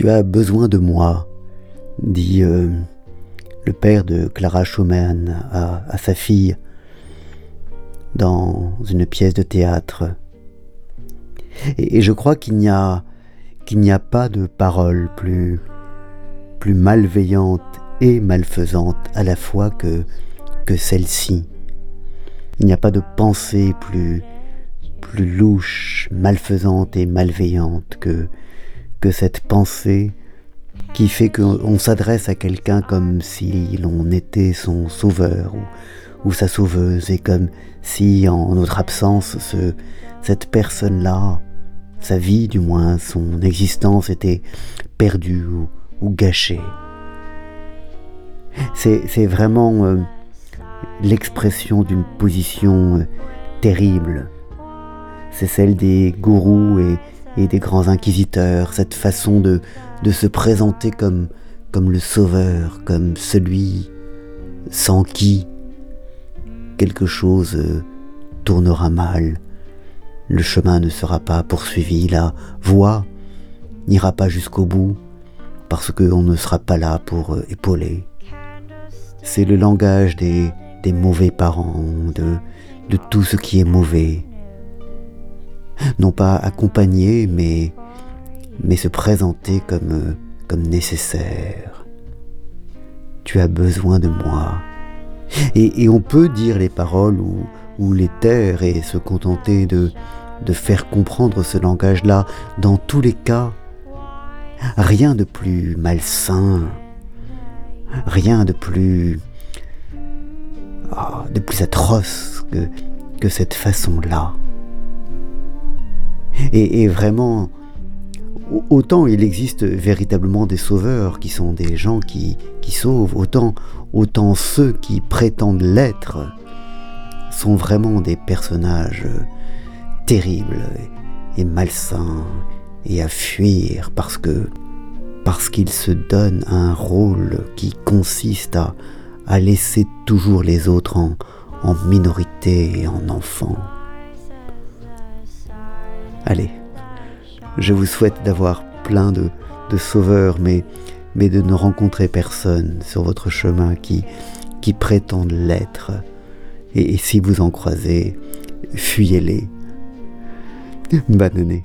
Tu as besoin de moi, dit euh, le père de Clara Schumann à, sa fille dans une pièce de théâtre. Et, je crois qu'il n'y a qu'il n'y a pas de parole plus plus malveillante et malfaisante à la fois que que celle-ci. Il n'y a pas de pensée plus plus louche, malfaisante et malveillante que que cette pensée qui fait qu'on s'adresse à quelqu'un comme si l'on était son sauveur ou, sa sauveuse, et comme si en notre absence, ce, cette personne-là, sa vie du moins, son existence était perdue ou, gâchée. C'est vraiment euh, l'expression d'une position euh, terrible. C'est celle des gourous et, et des grands inquisiteurs, cette façon de, se présenter comme, le sauveur, comme celui sans qui quelque chose euh, tournera mal, le chemin ne sera pas poursuivi, la voie n'ira pas jusqu'au bout, parce qu'on ne sera pas là pour euh, épauler. C'est le langage des, mauvais parents, de tout ce qui est mauvais, non pas accompagner, mais, mais se présenter comme, comme nécessaire. Tu as besoin de moi. Et, on peut dire les paroles ou, ou les taire et se contenter de, de faire comprendre ce langage-là. Dans tous les cas, rien de plus malsain, rien de plus, ah, de plus atroce que, que cette façon-là. Et, vraiment, autant il existe véritablement des sauveurs qui sont des gens qui, sauvent, autant, autant ceux qui prétendent l'être sont vraiment des personnages terribles et malsains et à fuir parce que parce qu'ils se donnent un rôle qui consiste à, laisser toujours les autres en, en minorité et en enfants. Allez, je vous souhaite d'avoir plein de, sauveurs, mais, de ne rencontrer personne sur votre chemin qui, qui l'être. Et, si vous en croisez, fuyez-les. Bonne.